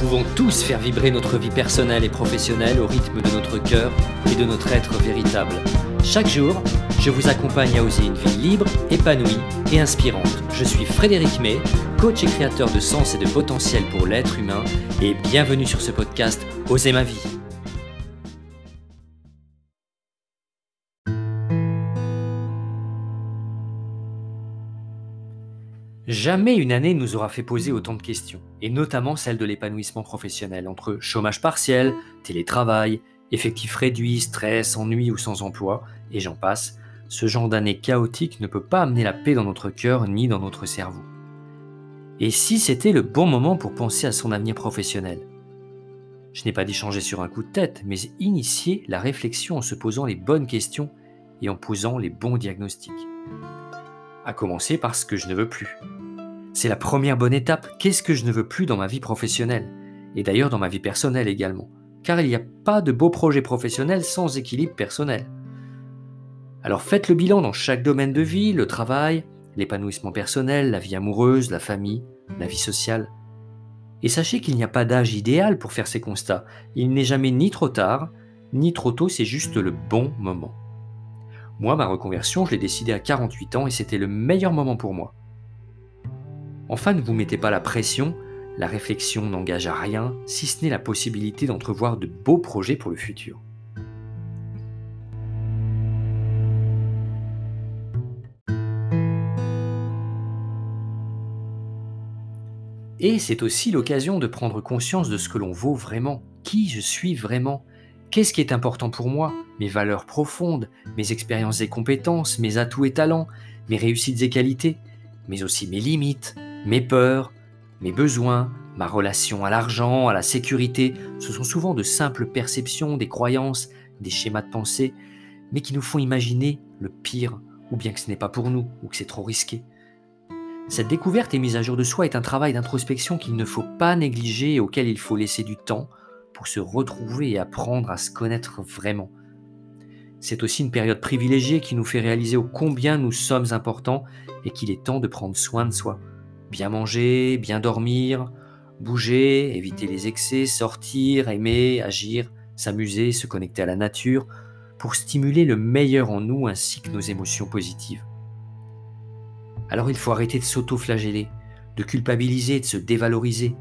pouvons tous faire vibrer notre vie personnelle et professionnelle au rythme de notre cœur et de notre être véritable. Chaque jour, je vous accompagne à oser une vie libre, épanouie et inspirante. Je suis Frédéric May, coach et créateur de sens et de potentiel pour l'être humain, et bienvenue sur ce podcast Oser ma vie. Jamais une année nous aura fait poser autant de questions, et notamment celle de l'épanouissement professionnel, entre chômage partiel, télétravail, effectifs réduits, stress, ennui ou sans emploi, et j'en passe. Ce genre d'année chaotique ne peut pas amener la paix dans notre cœur ni dans notre cerveau. Et si c'était le bon moment pour penser à son avenir professionnel? Je n'ai pas dit changer sur un coup de tête, mais initier la réflexion en se posant les bonnes questions et en posant les bons diagnostics. À commencer par ce que je ne veux plus. C'est la première bonne étape. Qu'est-ce que je ne veux plus dans ma vie professionnelle? Et d'ailleurs dans ma vie personnelle également. Car il n'y a pas de beau projet professionnel sans équilibre personnel. Alors faites le bilan dans chaque domaine de vie, le travail, l'épanouissement personnel, la vie amoureuse, la famille, la vie sociale. Et sachez qu'il n'y a pas d'âge idéal pour faire ces constats. Il n'est jamais ni trop tard, ni trop tôt, c'est juste le bon moment. Moi, ma reconversion, je l'ai décidée à 48 ans et c'était le meilleur moment pour moi. Enfin, ne vous mettez pas la pression, la réflexion n'engage à rien, si ce n'est la possibilité d'entrevoir de beaux projets pour le futur. Et c'est aussi l'occasion de prendre conscience de ce que l'on vaut vraiment, qui je suis vraiment, qu'est-ce qui est important pour moi, mes valeurs profondes, mes expériences et compétences, mes atouts et talents, mes réussites et qualités, mais aussi mes limites, mes peurs, mes besoins, ma relation à l'argent, à la sécurité, ce sont souvent de simples perceptions, des croyances, des schémas de pensée, mais qui nous font imaginer le pire, ou bien que ce n'est pas pour nous, ou que c'est trop risqué. Cette découverte et mise à jour de soi est un travail d'introspection qu'il ne faut pas négliger et auquel il faut laisser du temps pour se retrouver et apprendre à se connaître vraiment. C'est aussi une période privilégiée qui nous fait réaliser au combien nous sommes importants et qu'il est temps de prendre soin de soi. Bien manger, bien dormir, bouger, éviter les excès, sortir, aimer, agir, s'amuser, se connecter à la nature, pour stimuler le meilleur en nous ainsi que nos émotions positives. Alors il faut arrêter de s'auto-flageller, de culpabiliser, de se dévaloriser,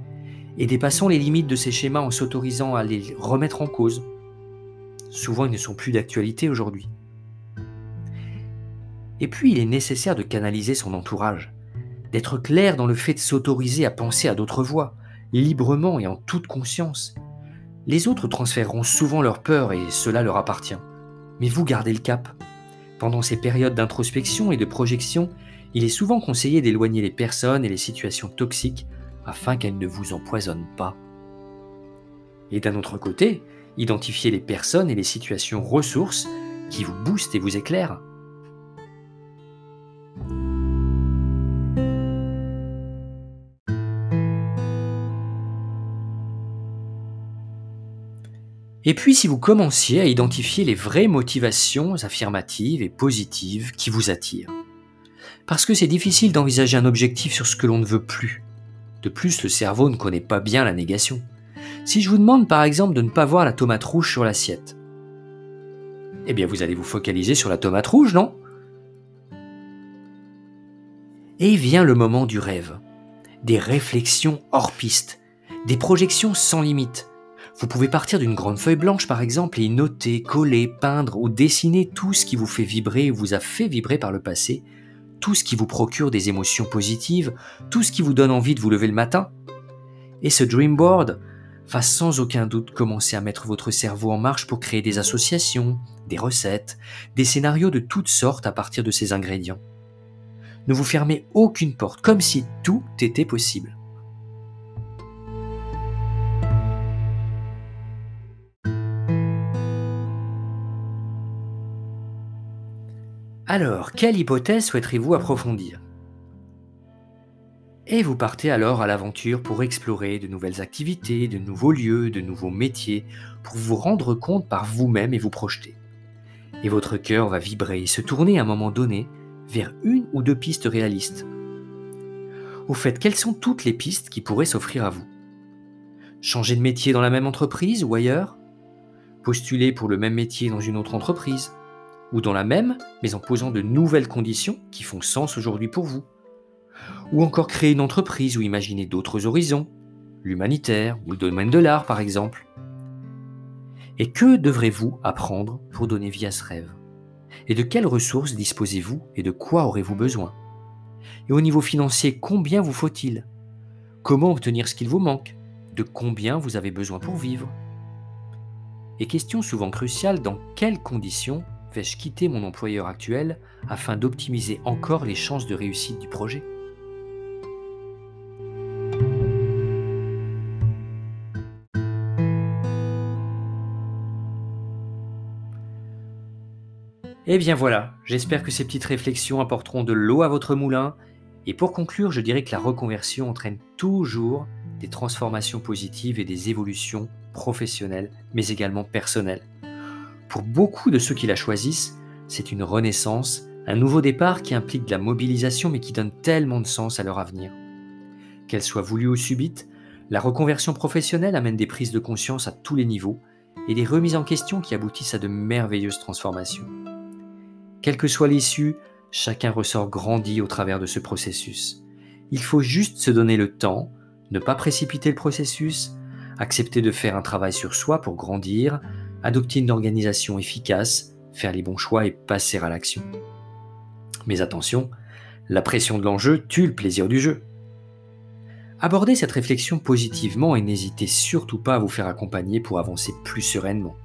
et dépassons les limites de ces schémas en s'autorisant à les remettre en cause. Souvent ils ne sont plus d'actualité aujourd'hui. Et puis il est nécessaire de canaliser son entourage d'être clair dans le fait de s'autoriser à penser à d'autres voies, librement et en toute conscience. Les autres transféreront souvent leur peur et cela leur appartient. Mais vous gardez le cap. Pendant ces périodes d'introspection et de projection, il est souvent conseillé d'éloigner les personnes et les situations toxiques afin qu'elles ne vous empoisonnent pas. Et d'un autre côté, identifiez les personnes et les situations ressources qui vous boostent et vous éclairent. Et puis si vous commenciez à identifier les vraies motivations affirmatives et positives qui vous attirent. Parce que c'est difficile d'envisager un objectif sur ce que l'on ne veut plus. De plus, le cerveau ne connaît pas bien la négation. Si je vous demande par exemple de ne pas voir la tomate rouge sur l'assiette, eh bien vous allez vous focaliser sur la tomate rouge, non? Et vient le moment du rêve, des réflexions hors piste, des projections sans limite, vous pouvez partir d'une grande feuille blanche par exemple et y noter, coller, peindre ou dessiner tout ce qui vous fait vibrer ou vous a fait vibrer par le passé, tout ce qui vous procure des émotions positives, tout ce qui vous donne envie de vous lever le matin. Et ce dream board va sans aucun doute commencer à mettre votre cerveau en marche pour créer des associations, des recettes, des scénarios de toutes sortes à partir de ces ingrédients. Ne vous fermez aucune porte, comme si tout était possible. Alors, quelle hypothèse souhaiterez-vous approfondir? Et vous partez alors à l'aventure pour explorer de nouvelles activités, de nouveaux lieux, de nouveaux métiers, pour vous rendre compte par vous-même et vous projeter. Et votre cœur va vibrer et se tourner à un moment donné vers une ou deux pistes réalistes. Au fait, quelles sont toutes les pistes qui pourraient s'offrir à vous? Changer de métier dans la même entreprise ou ailleurs? Postuler pour le même métier dans une autre entreprise? Ou dans la même, mais en posant de nouvelles conditions qui font sens aujourd'hui pour vous. Ou encore créer une entreprise ou imaginer d'autres horizons L'humanitaire ou le domaine de l'art par exemple. Et que devrez-vous apprendre pour donner vie à ce rêve? Et de quelles ressources disposez-vous et de quoi aurez-vous besoin? Et au niveau financier, combien vous faut-il? Comment obtenir ce qu'il vous manque? De combien vous avez besoin pour vivre? Et question souvent cruciale, dans quelles conditions vais-je quitter mon employeur actuel afin d'optimiser encore les chances de réussite du projet? Et eh bien voilà, j'espère que ces petites réflexions apporteront de l'eau à votre moulin. Et pour conclure, je dirais que la reconversion entraîne toujours des transformations positives et des évolutions professionnelles, mais également personnelles. Pour beaucoup de ceux qui la choisissent, c'est une renaissance, un nouveau départ qui implique de la mobilisation mais qui donne tellement de sens à leur avenir. Qu'elle soit voulue ou subite, la reconversion professionnelle amène des prises de conscience à tous les niveaux et des remises en question qui aboutissent à de merveilleuses transformations. Quelle que soit l'issue, chacun ressort grandi au travers de ce processus. Il faut juste se donner le temps, ne pas précipiter le processus, accepter de faire un travail sur soi pour grandir, adopter une organisation efficace, faire les bons choix et passer à l'action. Mais attention, la pression de l'enjeu tue le plaisir du jeu. Abordez cette réflexion positivement et n'hésitez surtout pas à vous faire accompagner pour avancer plus sereinement.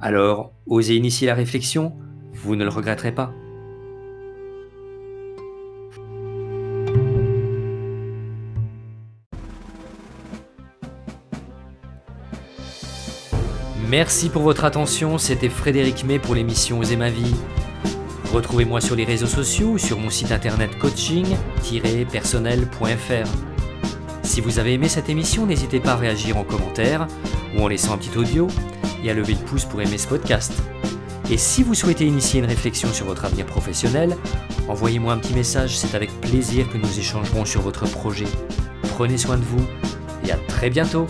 Alors, osez initier la réflexion, vous ne le regretterez pas. Merci pour votre attention, c'était Frédéric May pour l'émission Oser ma vie. Retrouvez-moi sur les réseaux sociaux ou sur mon site internet coaching-personnel.fr. Si vous avez aimé cette émission, n'hésitez pas à réagir en commentaire ou en laissant un petit audio et à lever le pouce pour aimer ce podcast. Et si vous souhaitez initier une réflexion sur votre avenir professionnel, envoyez-moi un petit message, c'est avec plaisir que nous échangerons sur votre projet. Prenez soin de vous et à très bientôt